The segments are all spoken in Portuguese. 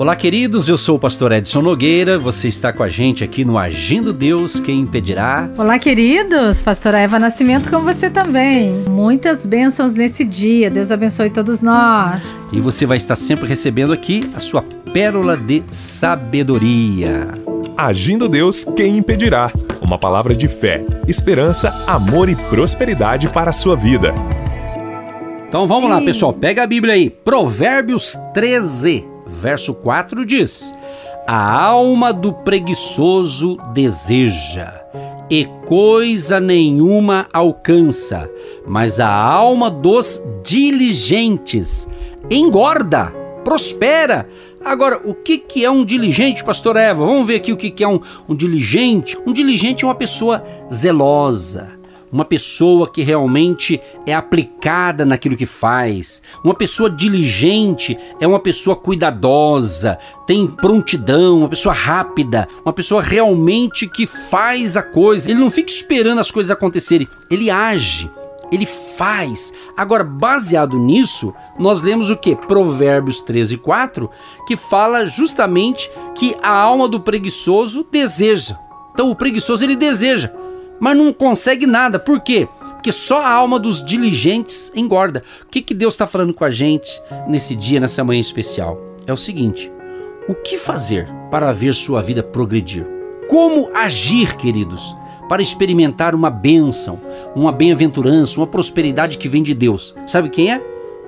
Olá, queridos. Eu sou o pastor Edson Nogueira. Você está com a gente aqui no Agindo Deus, quem impedirá? Olá, queridos. Pastora Eva Nascimento com você também. Muitas bênçãos nesse dia. Deus abençoe todos nós. E você vai estar sempre recebendo aqui a sua pérola de sabedoria. Agindo Deus, quem impedirá? Uma palavra de fé, esperança, amor e prosperidade para a sua vida. Então vamos Sim. lá, pessoal. Pega a Bíblia aí. Provérbios 13 verso 4 diz: A alma do preguiçoso deseja, e coisa nenhuma alcança, mas a alma dos diligentes engorda, prospera. Agora, o que, que é um diligente, pastor Eva? Vamos ver aqui o que, que é um, um diligente. Um diligente é uma pessoa zelosa uma pessoa que realmente é aplicada naquilo que faz, uma pessoa diligente, é uma pessoa cuidadosa, tem prontidão, uma pessoa rápida, uma pessoa realmente que faz a coisa. Ele não fica esperando as coisas acontecerem, ele age. Ele faz. Agora, baseado nisso, nós lemos o que? Provérbios 13, 4, que fala justamente que a alma do preguiçoso deseja. Então, o preguiçoso ele deseja mas não consegue nada. Por quê? Porque só a alma dos diligentes engorda. O que, que Deus está falando com a gente nesse dia, nessa manhã especial? É o seguinte: o que fazer para ver sua vida progredir? Como agir, queridos, para experimentar uma bênção, uma bem-aventurança, uma prosperidade que vem de Deus? Sabe quem é?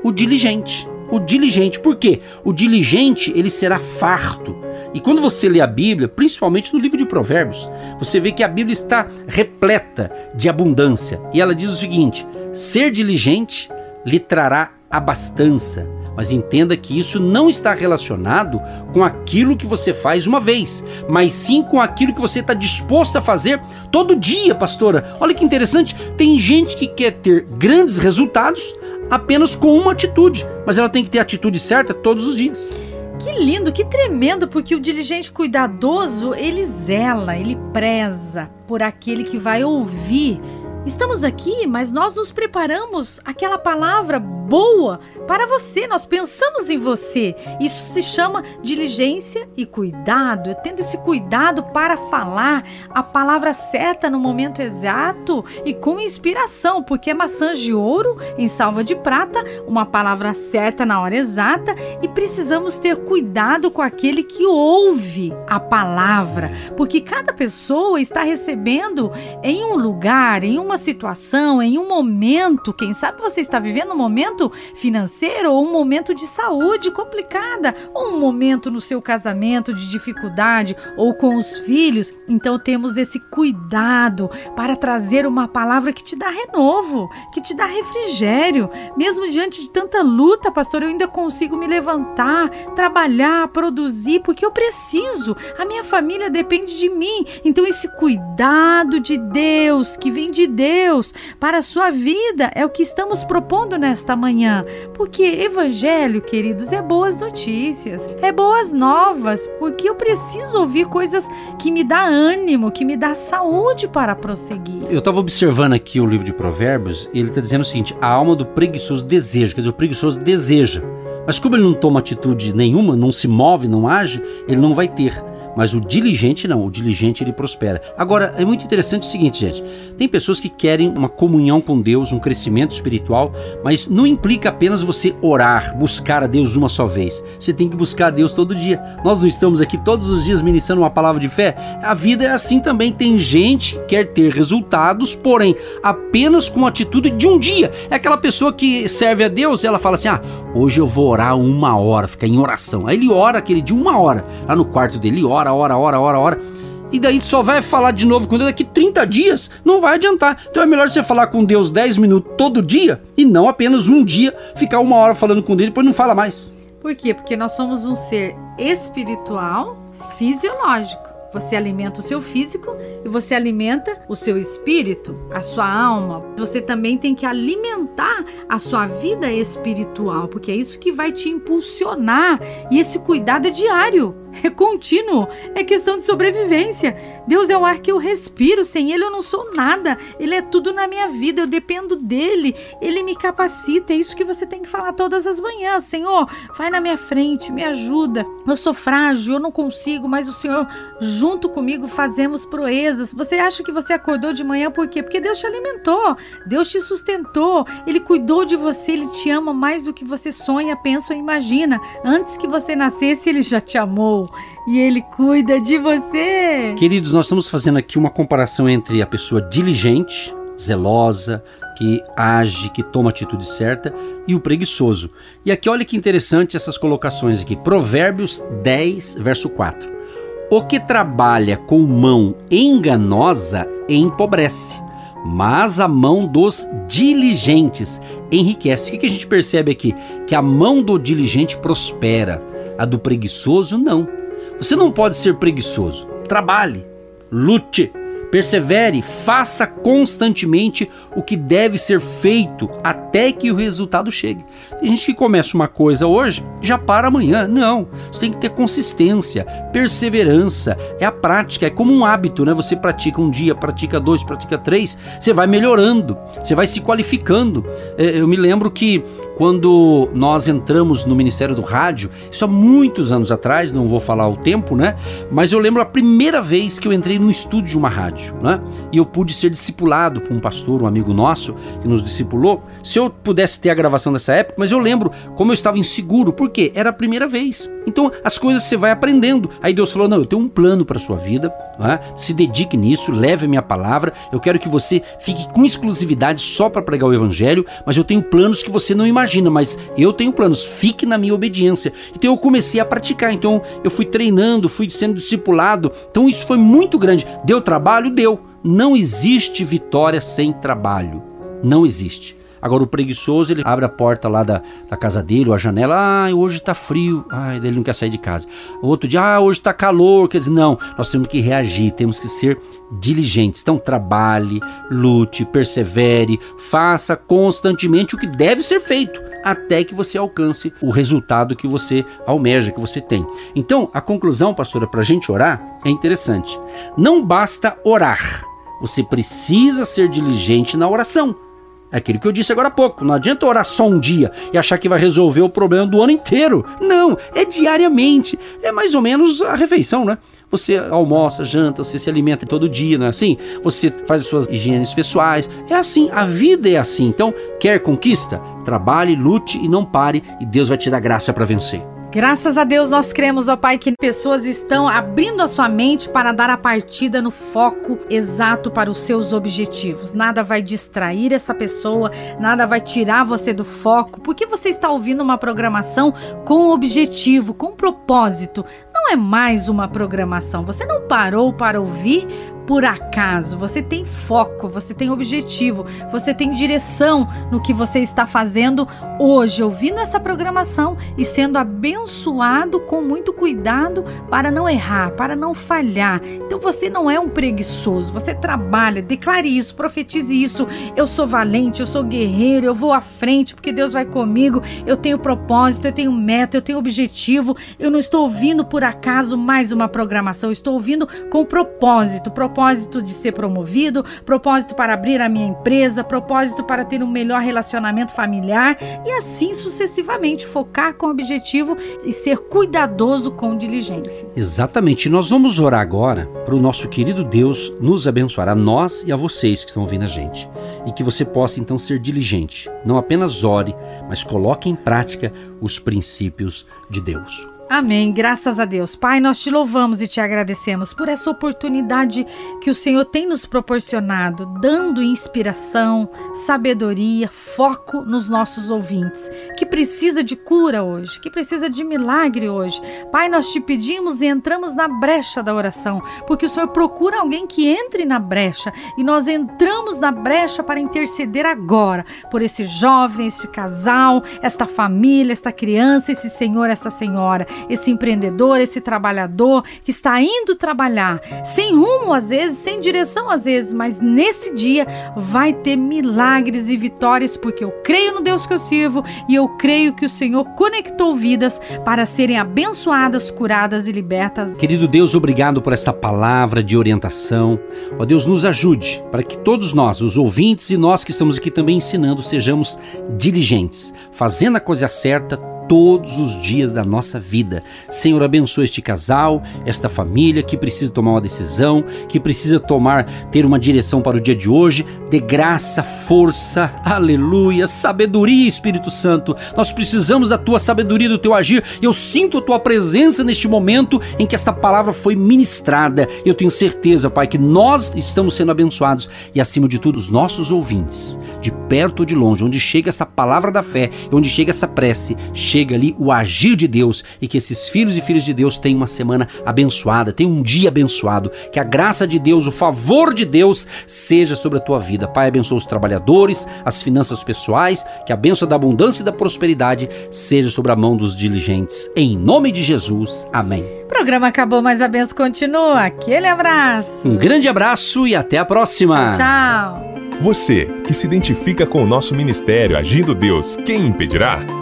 O diligente. O diligente. Por quê? O diligente ele será farto e quando você lê a Bíblia, principalmente no livro de Provérbios, você vê que a Bíblia está repleta de abundância. E ela diz o seguinte: ser diligente lhe trará abastança. Mas entenda que isso não está relacionado com aquilo que você faz uma vez, mas sim com aquilo que você está disposto a fazer todo dia, pastora. Olha que interessante, tem gente que quer ter grandes resultados apenas com uma atitude, mas ela tem que ter a atitude certa todos os dias. Que lindo, que tremendo, porque o diligente cuidadoso, ele zela, ele preza por aquele que vai ouvir Estamos aqui, mas nós nos preparamos aquela palavra boa para você. Nós pensamos em você. Isso se chama diligência e cuidado. Tendo esse cuidado para falar a palavra certa no momento exato e com inspiração, porque é maçã de ouro em salva de prata, uma palavra certa na hora exata e precisamos ter cuidado com aquele que ouve a palavra, porque cada pessoa está recebendo em um lugar, em uma uma situação, em um momento, quem sabe você está vivendo um momento financeiro ou um momento de saúde complicada, ou um momento no seu casamento de dificuldade ou com os filhos, então temos esse cuidado para trazer uma palavra que te dá renovo, que te dá refrigério. Mesmo diante de tanta luta, pastor, eu ainda consigo me levantar, trabalhar, produzir, porque eu preciso. A minha família depende de mim. Então esse cuidado de Deus que vem de Deus Deus para a sua vida é o que estamos propondo nesta manhã. Porque evangelho, queridos, é boas notícias, é boas novas, porque eu preciso ouvir coisas que me dá ânimo, que me dá saúde para prosseguir. Eu estava observando aqui o livro de Provérbios, ele está dizendo o seguinte: a alma do preguiçoso deseja, quer dizer, o preguiçoso deseja. Mas como ele não toma atitude nenhuma, não se move, não age, ele não vai ter. Mas o diligente não, o diligente ele prospera. Agora, é muito interessante o seguinte, gente. Tem pessoas que querem uma comunhão com Deus, um crescimento espiritual, mas não implica apenas você orar, buscar a Deus uma só vez. Você tem que buscar a Deus todo dia. Nós não estamos aqui todos os dias ministrando uma palavra de fé. A vida é assim também. Tem gente que quer ter resultados, porém, apenas com a atitude de um dia. É aquela pessoa que serve a Deus e ela fala assim: ah, hoje eu vou orar uma hora, fica em oração. Aí ele ora aquele de uma hora, lá no quarto dele, ora hora, hora, hora, hora, hora. E daí só vai falar de novo com Deus daqui 30 dias, não vai adiantar. Então é melhor você falar com Deus 10 minutos todo dia e não apenas um dia ficar uma hora falando com Deus e depois não fala mais. Por quê? Porque nós somos um ser espiritual fisiológico. Você alimenta o seu físico e você alimenta o seu espírito, a sua alma. Você também tem que alimentar a sua vida espiritual, porque é isso que vai te impulsionar. E esse cuidado é diário. É contínuo, é questão de sobrevivência. Deus é o ar que eu respiro, sem Ele eu não sou nada. Ele é tudo na minha vida, eu dependo dele, Ele me capacita. É isso que você tem que falar todas as manhãs: Senhor, vai na minha frente, me ajuda. Eu sou frágil, eu não consigo, mas o Senhor, junto comigo, fazemos proezas. Você acha que você acordou de manhã por quê? Porque Deus te alimentou, Deus te sustentou, Ele cuidou de você, Ele te ama mais do que você sonha, pensa ou imagina. Antes que você nascesse, Ele já te amou e Ele cuida de você. Queridos, nós estamos fazendo aqui uma comparação entre a pessoa diligente, zelosa, que age, que toma a atitude certa, e o preguiçoso. E aqui olha que interessante essas colocações aqui. Provérbios 10, verso 4. O que trabalha com mão enganosa empobrece, mas a mão dos diligentes enriquece. O que a gente percebe aqui? Que a mão do diligente prospera, a do preguiçoso não. Você não pode ser preguiçoso. Trabalhe, lute, persevere, faça constantemente o que deve ser feito até que o resultado chegue. Tem gente que começa uma coisa hoje, já para amanhã. Não, você tem que ter consistência, perseverança, é a prática, é como um hábito, né? Você pratica um dia, pratica dois, pratica três, você vai melhorando, você vai se qualificando. É, eu me lembro que quando nós entramos no Ministério do Rádio, isso há muitos anos atrás, não vou falar o tempo, né? Mas eu lembro a primeira vez que eu entrei no estúdio de uma rádio rádio, né? E eu pude ser discipulado por um pastor, um amigo nosso, que nos discipulou. Se eu pudesse ter a gravação dessa época, mas eu lembro como eu estava inseguro, porque era a primeira vez. Então as coisas você vai aprendendo. Aí Deus falou: Não, eu tenho um plano para sua vida, né? se dedique nisso, leve a minha palavra. Eu quero que você fique com exclusividade só para pregar o evangelho, mas eu tenho planos que você não imagina, mas eu tenho planos, fique na minha obediência. Então eu comecei a praticar, então eu fui treinando, fui sendo discipulado. Então isso foi muito grande. Deu trabalho? deu. Não existe vitória sem trabalho. Não existe. Agora o preguiçoso, ele abre a porta lá da, da casa dele, ou a janela, ah, hoje tá frio, ah, ele não quer sair de casa. Outro dia, ah, hoje tá calor, quer dizer, não, nós temos que reagir, temos que ser diligentes. Então trabalhe, lute, persevere, faça constantemente o que deve ser feito até que você alcance o resultado que você almeja, que você tem. Então, a conclusão, pastora, para a gente orar é interessante. Não basta orar, você precisa ser diligente na oração. É aquilo que eu disse agora há pouco. Não adianta orar só um dia e achar que vai resolver o problema do ano inteiro. Não, é diariamente. É mais ou menos a refeição, né? Você almoça, janta, você se alimenta todo dia, não é assim? Você faz as suas higienes pessoais. É assim, a vida é assim. Então, quer conquista? Trabalhe, lute e não pare, e Deus vai te dar graça para vencer. Graças a Deus nós cremos, ó Pai, que pessoas estão abrindo a sua mente para dar a partida no foco exato para os seus objetivos. Nada vai distrair essa pessoa, nada vai tirar você do foco, porque você está ouvindo uma programação com objetivo, com propósito. Não é mais uma programação. Você não parou para ouvir por acaso, você tem foco, você tem objetivo, você tem direção no que você está fazendo hoje, ouvindo essa programação e sendo abençoado com muito cuidado para não errar, para não falhar. Então você não é um preguiçoso, você trabalha, declare isso, profetize isso. Eu sou valente, eu sou guerreiro, eu vou à frente porque Deus vai comigo, eu tenho propósito, eu tenho meta, eu tenho objetivo. Eu não estou ouvindo por acaso mais uma programação, eu estou ouvindo com propósito, propósito propósito de ser promovido, propósito para abrir a minha empresa, propósito para ter um melhor relacionamento familiar e assim sucessivamente focar com objetivo e ser cuidadoso com diligência. Exatamente. Nós vamos orar agora para o nosso querido Deus nos abençoar, a nós e a vocês que estão ouvindo a gente. E que você possa então ser diligente. Não apenas ore, mas coloque em prática os princípios de Deus. Amém. Graças a Deus. Pai, nós te louvamos e te agradecemos por essa oportunidade que o Senhor tem nos proporcionado, dando inspiração, sabedoria, foco nos nossos ouvintes, que precisa de cura hoje, que precisa de milagre hoje. Pai, nós te pedimos e entramos na brecha da oração, porque o Senhor procura alguém que entre na brecha e nós entramos na brecha para interceder agora por esse jovem, esse casal, esta família, esta criança, esse senhor, essa senhora esse empreendedor, esse trabalhador que está indo trabalhar, sem rumo às vezes, sem direção às vezes, mas nesse dia vai ter milagres e vitórias, porque eu creio no Deus que eu sirvo e eu creio que o Senhor conectou vidas para serem abençoadas, curadas e libertas. Querido Deus, obrigado por esta palavra de orientação. Ó Deus, nos ajude para que todos nós, os ouvintes e nós que estamos aqui também ensinando, sejamos diligentes, fazendo a coisa certa todos os dias da nossa vida. Senhor, abençoa este casal, esta família que precisa tomar uma decisão, que precisa tomar, ter uma direção para o dia de hoje. De graça, força, aleluia, sabedoria, Espírito Santo. Nós precisamos da tua sabedoria, do teu agir. Eu sinto a tua presença neste momento em que esta palavra foi ministrada. Eu tenho certeza, Pai, que nós estamos sendo abençoados e, acima de tudo, os nossos ouvintes, de perto ou de longe, onde chega essa palavra da fé, onde chega essa prece, chega ali o agir de Deus e que esses filhos e filhas de Deus tenham uma semana abençoada, tenham um dia abençoado, que a graça de Deus, o favor de Deus seja sobre a tua vida. Pai, abençoa os trabalhadores, as finanças pessoais, que a bênção da abundância e da prosperidade seja sobre a mão dos diligentes. Em nome de Jesus, amém. O programa acabou, mas a bênção continua. Aquele abraço. Um grande abraço e até a próxima. Tchau. Você que se identifica com o nosso ministério Agindo Deus, quem impedirá?